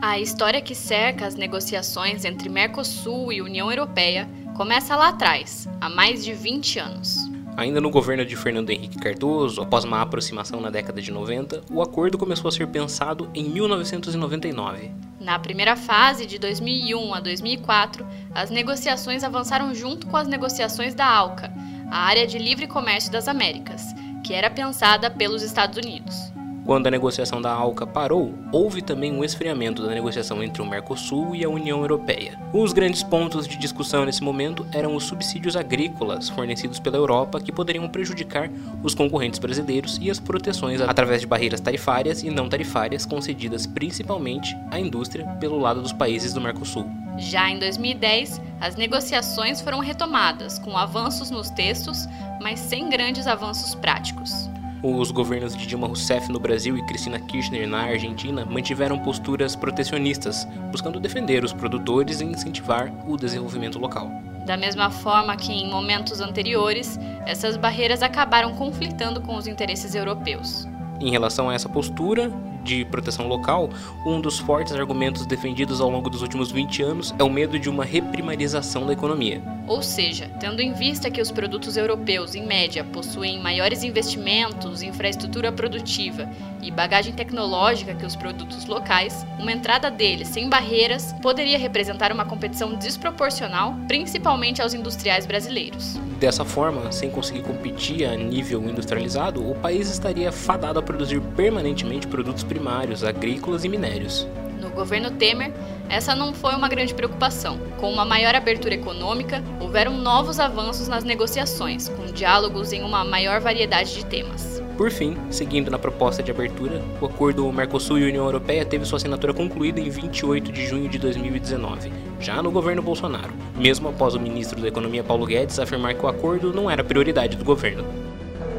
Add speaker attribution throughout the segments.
Speaker 1: A história que cerca as negociações entre Mercosul e União Europeia começa lá atrás, há mais de 20 anos.
Speaker 2: Ainda no governo de Fernando Henrique Cardoso, após uma aproximação na década de 90, o acordo começou a ser pensado em 1999.
Speaker 1: Na primeira fase, de 2001 a 2004, as negociações avançaram junto com as negociações da ALCA, a Área de Livre Comércio das Américas, que era pensada pelos Estados Unidos.
Speaker 2: Quando a negociação da ALCA parou, houve também um esfriamento da negociação entre o Mercosul e a União Europeia. Os grandes pontos de discussão nesse momento eram os subsídios agrícolas fornecidos pela Europa que poderiam prejudicar os concorrentes brasileiros e as proteções através de barreiras tarifárias e não tarifárias concedidas principalmente à indústria pelo lado dos países do Mercosul.
Speaker 1: Já em 2010, as negociações foram retomadas, com avanços nos textos, mas sem grandes avanços práticos.
Speaker 2: Os governos de Dilma Rousseff no Brasil e Cristina Kirchner na Argentina mantiveram posturas protecionistas, buscando defender os produtores e incentivar o desenvolvimento local.
Speaker 1: Da mesma forma que em momentos anteriores, essas barreiras acabaram conflitando com os interesses europeus.
Speaker 2: Em relação a essa postura de proteção local, um dos fortes argumentos defendidos ao longo dos últimos 20 anos é o medo de uma reprimarização da economia.
Speaker 1: Ou seja, tendo em vista que os produtos europeus, em média, possuem maiores investimentos, infraestrutura produtiva e bagagem tecnológica que os produtos locais, uma entrada deles sem barreiras poderia representar uma competição desproporcional, principalmente aos industriais brasileiros.
Speaker 2: Dessa forma, sem conseguir competir a nível industrializado, o país estaria fadado a produzir permanentemente produtos primários, agrícolas e minérios.
Speaker 1: No governo Temer, essa não foi uma grande preocupação. Com uma maior abertura econômica, houveram novos avanços nas negociações, com diálogos em uma maior variedade de temas.
Speaker 2: Por fim, seguindo na proposta de abertura, o acordo Mercosul e União Europeia teve sua assinatura concluída em 28 de junho de 2019, já no governo Bolsonaro, mesmo após o ministro da Economia Paulo Guedes afirmar que o acordo não era prioridade do governo.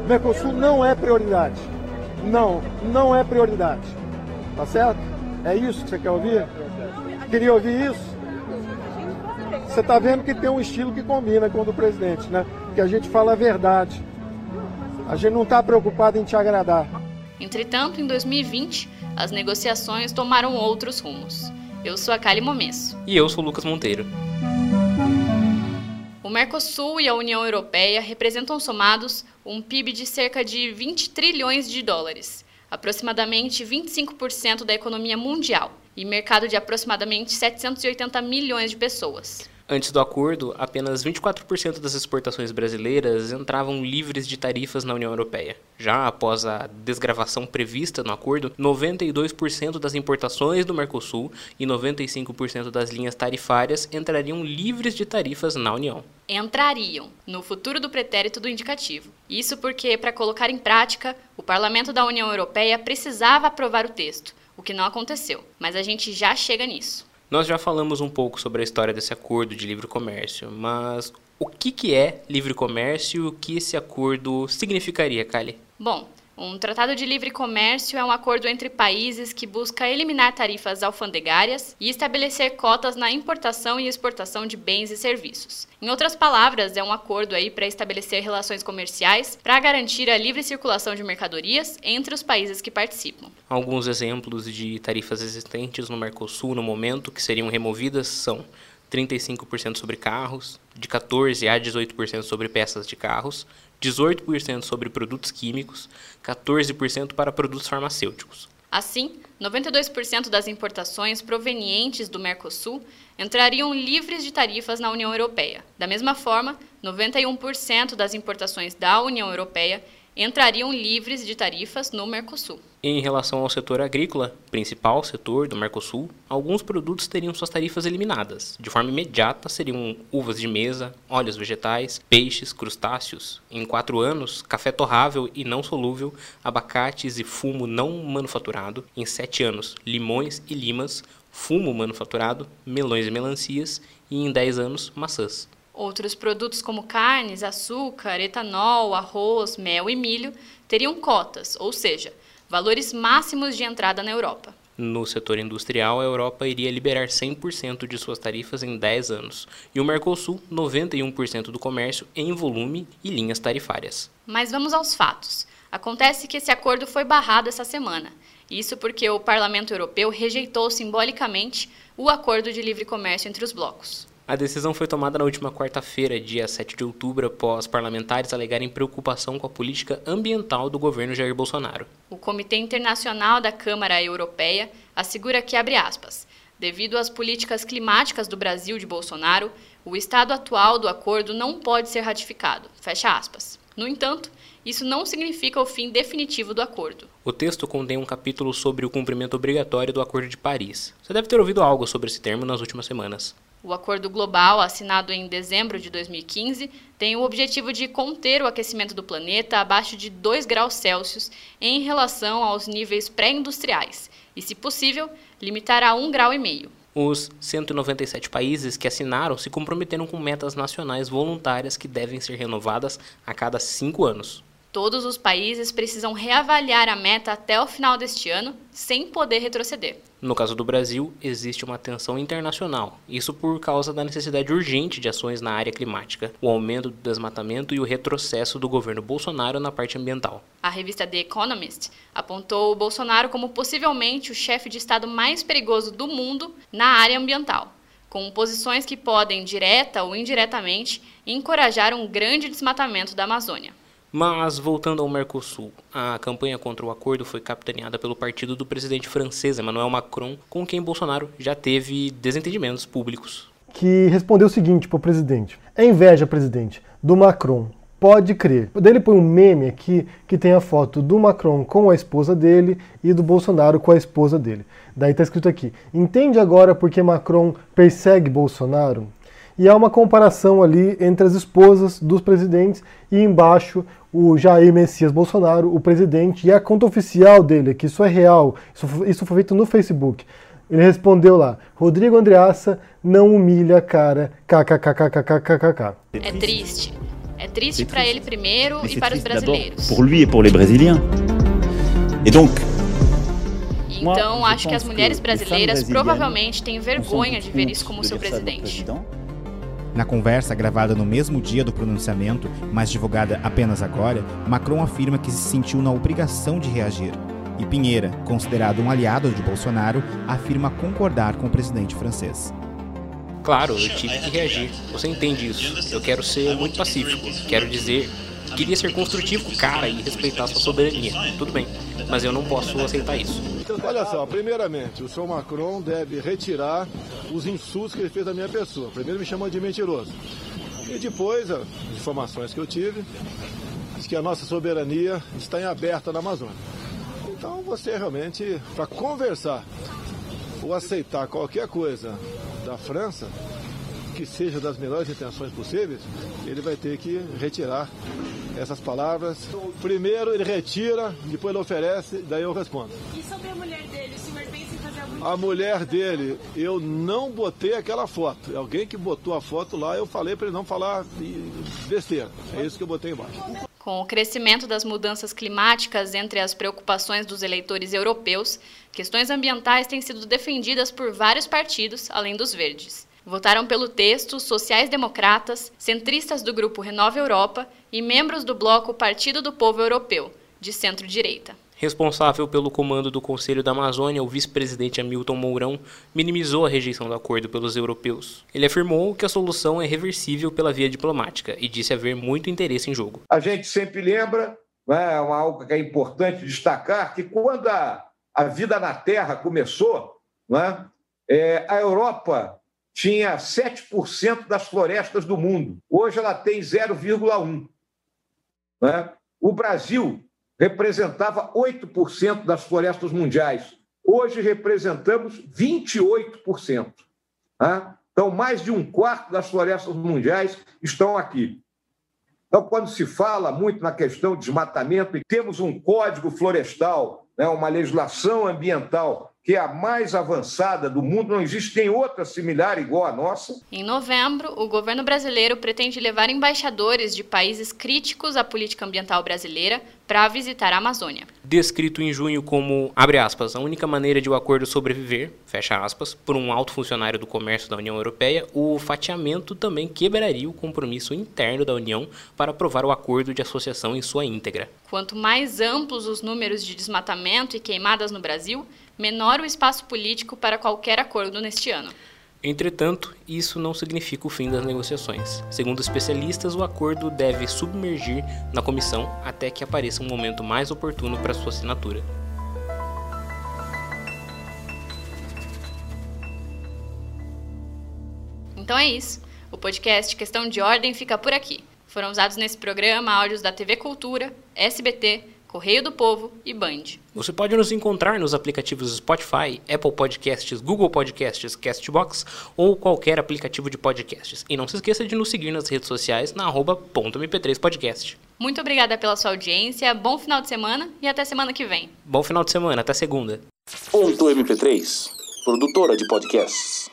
Speaker 3: Mercosul não é prioridade. Não, não é prioridade. Tá certo? É isso que você quer ouvir? Queria ouvir isso? Você está vendo que tem um estilo que combina com o do presidente, né? Que a gente fala a verdade. A gente não está preocupado em te agradar.
Speaker 1: Entretanto, em 2020, as negociações tomaram outros rumos. Eu sou a Kali Momesso.
Speaker 2: E eu sou o Lucas Monteiro.
Speaker 1: O Mercosul e a União Europeia representam somados um PIB de cerca de 20 trilhões de dólares, aproximadamente 25% da economia mundial, e mercado de aproximadamente 780 milhões de pessoas.
Speaker 2: Antes do acordo, apenas 24% das exportações brasileiras entravam livres de tarifas na União Europeia. Já após a desgravação prevista no acordo, 92% das importações do Mercosul e 95% das linhas tarifárias entrariam livres de tarifas na União.
Speaker 1: Entrariam, no futuro do pretérito do indicativo. Isso porque, para colocar em prática, o Parlamento da União Europeia precisava aprovar o texto, o que não aconteceu, mas a gente já chega nisso.
Speaker 2: Nós já falamos um pouco sobre a história desse acordo de livre comércio, mas o que, que é livre comércio e o que esse acordo significaria, Kali?
Speaker 1: Bom, um tratado de livre comércio é um acordo entre países que busca eliminar tarifas alfandegárias e estabelecer cotas na importação e exportação de bens e serviços. Em outras palavras, é um acordo aí para estabelecer relações comerciais para garantir a livre circulação de mercadorias entre os países que participam.
Speaker 2: Alguns exemplos de tarifas existentes no Mercosul no momento que seriam removidas são 35% sobre carros, de 14% a 18% sobre peças de carros, 18% sobre produtos químicos, 14% para produtos farmacêuticos.
Speaker 1: Assim, 92% das importações provenientes do Mercosul entrariam livres de tarifas na União Europeia. Da mesma forma, 91% das importações da União Europeia entrariam livres de tarifas no Mercosul.
Speaker 2: Em relação ao setor agrícola, principal setor do Mercosul, alguns produtos teriam suas tarifas eliminadas. De forma imediata, seriam uvas de mesa, óleos vegetais, peixes, crustáceos. Em quatro anos, café torrável e não solúvel, abacates e fumo não manufaturado. Em sete anos, limões e limas, fumo manufaturado, melões e melancias. E em dez anos, maçãs.
Speaker 1: Outros produtos como carnes, açúcar, etanol, arroz, mel e milho teriam cotas, ou seja, valores máximos de entrada na Europa.
Speaker 2: No setor industrial, a Europa iria liberar 100% de suas tarifas em 10 anos, e o Mercosul 91% do comércio em volume e linhas tarifárias.
Speaker 1: Mas vamos aos fatos. Acontece que esse acordo foi barrado essa semana, Isso porque o Parlamento Europeu rejeitou simbolicamente o acordo de livre comércio entre os blocos.
Speaker 2: A decisão foi tomada na última quarta-feira, dia 7 de outubro, após parlamentares alegarem preocupação com a política ambiental do governo Jair Bolsonaro.
Speaker 1: O Comitê Internacional da Câmara Europeia assegura que, abre aspas, devido às políticas climáticas do Brasil de Bolsonaro, o estado atual do acordo não pode ser ratificado. Fecha aspas. No entanto, isso não significa o fim definitivo do acordo.
Speaker 2: O texto contém um capítulo sobre o cumprimento obrigatório do Acordo de Paris. Você deve ter ouvido algo sobre esse termo nas últimas semanas.
Speaker 1: O Acordo Global, assinado em dezembro de 2015, tem o objetivo de conter o aquecimento do planeta abaixo de 2 graus Celsius em relação aos níveis pré-industriais e, se possível, limitar a 1,5 grau.
Speaker 2: Os 197 países que assinaram se comprometeram com metas nacionais voluntárias que devem ser renovadas a cada cinco anos.
Speaker 1: Todos os países precisam reavaliar a meta até o final deste ano, sem poder retroceder.
Speaker 2: No caso do Brasil, existe uma tensão internacional, isso por causa da necessidade urgente de ações na área climática, o aumento do desmatamento e o retrocesso do governo Bolsonaro na parte ambiental.
Speaker 1: A revista The Economist apontou o Bolsonaro como possivelmente o chefe de Estado mais perigoso do mundo na área ambiental com posições que podem, direta ou indiretamente, encorajar um grande desmatamento da Amazônia.
Speaker 2: Mas, voltando ao Mercosul, a campanha contra o acordo foi capitaneada pelo partido do presidente francês Emmanuel Macron, com quem Bolsonaro já teve desentendimentos públicos.
Speaker 3: Que respondeu o seguinte para o presidente: É inveja, presidente, do Macron. Pode crer. Daí ele põe um meme aqui que tem a foto do Macron com a esposa dele e do Bolsonaro com a esposa dele. Daí está escrito aqui: Entende agora porque Macron persegue Bolsonaro? E há uma comparação ali entre as esposas dos presidentes e embaixo o Jair Messias Bolsonaro, o presidente, e a conta oficial dele, que isso é real, isso, isso foi feito no Facebook. Ele respondeu lá: Rodrigo Andreassa não humilha a cara, kkkkkkkkk.
Speaker 1: É triste. É triste para ele primeiro e para os brasileiros.
Speaker 4: Pour lui et pour les Brésiliens. Et donc,
Speaker 1: então, acho que as mulheres brasileiras provavelmente têm vergonha de ver isso como seu presidente.
Speaker 5: Na conversa gravada no mesmo dia do pronunciamento, mas divulgada apenas agora, Macron afirma que se sentiu na obrigação de reagir. E Pinheira, considerado um aliado de Bolsonaro, afirma concordar com o presidente francês.
Speaker 2: Claro, eu tive que reagir. Você entende isso. Eu quero ser muito pacífico. Quero dizer, queria ser construtivo com o cara e respeitar sua soberania. Tudo bem, mas eu não posso aceitar isso.
Speaker 3: Olha só, primeiramente, o senhor Macron deve retirar os insultos que ele fez à minha pessoa. Primeiro me chamou de mentiroso. E depois, as informações que eu tive, que a nossa soberania está em aberta na Amazônia. Então você realmente, para conversar ou aceitar qualquer coisa da França, que seja das melhores intenções possíveis, ele vai ter que retirar essas palavras. Primeiro ele retira, depois ele oferece, daí eu respondo.
Speaker 6: E sobre a mulher dele, o senhor pensa em fazer alguma
Speaker 3: A mulher dele, eu não botei aquela foto. Alguém que botou a foto lá, eu falei para ele não falar besteira. É isso que eu botei embaixo.
Speaker 1: Com o crescimento das mudanças climáticas entre as preocupações dos eleitores europeus, questões ambientais têm sido defendidas por vários partidos, além dos verdes. Votaram pelo texto sociais-democratas, centristas do grupo Renova Europa e membros do bloco Partido do Povo Europeu, de centro-direita.
Speaker 2: Responsável pelo comando do Conselho da Amazônia, o vice-presidente Hamilton Mourão minimizou a rejeição do acordo pelos europeus. Ele afirmou que a solução é reversível pela via diplomática e disse haver muito interesse em jogo.
Speaker 7: A gente sempre lembra, né, algo que é importante destacar, que quando a, a vida na Terra começou, né, é, a Europa tinha 7% das florestas do mundo. Hoje ela tem 0,1%. Né? O Brasil representava 8% das florestas mundiais. Hoje representamos 28%. Né? Então, mais de um quarto das florestas mundiais estão aqui. Então, quando se fala muito na questão de desmatamento, e temos um código florestal, né, uma legislação ambiental que é a mais avançada do mundo, não existe nem outra similar igual à nossa.
Speaker 1: Em novembro, o governo brasileiro pretende levar embaixadores de países críticos à política ambiental brasileira para visitar a Amazônia.
Speaker 2: Descrito em junho como, abre aspas, a única maneira de o acordo sobreviver, fecha aspas, por um alto funcionário do comércio da União Europeia, o fatiamento também quebraria o compromisso interno da União para aprovar o acordo de associação em sua íntegra.
Speaker 1: Quanto mais amplos os números de desmatamento e queimadas no Brasil, menor o espaço político para qualquer acordo neste ano.
Speaker 2: Entretanto, isso não significa o fim das negociações. Segundo especialistas, o acordo deve submergir na comissão até que apareça um momento mais oportuno para sua assinatura.
Speaker 1: Então é isso. O podcast Questão de Ordem fica por aqui. Foram usados nesse programa áudios da TV Cultura, SBT, Correio do Povo e Band.
Speaker 2: Você pode nos encontrar nos aplicativos Spotify, Apple Podcasts, Google Podcasts, Castbox ou qualquer aplicativo de podcasts. E não se esqueça de nos seguir nas redes sociais na @mp3podcast.
Speaker 1: Muito obrigada pela sua audiência, bom final de semana e até semana que vem.
Speaker 2: Bom final de semana, até segunda.
Speaker 8: Ponto MP3, produtora de podcasts.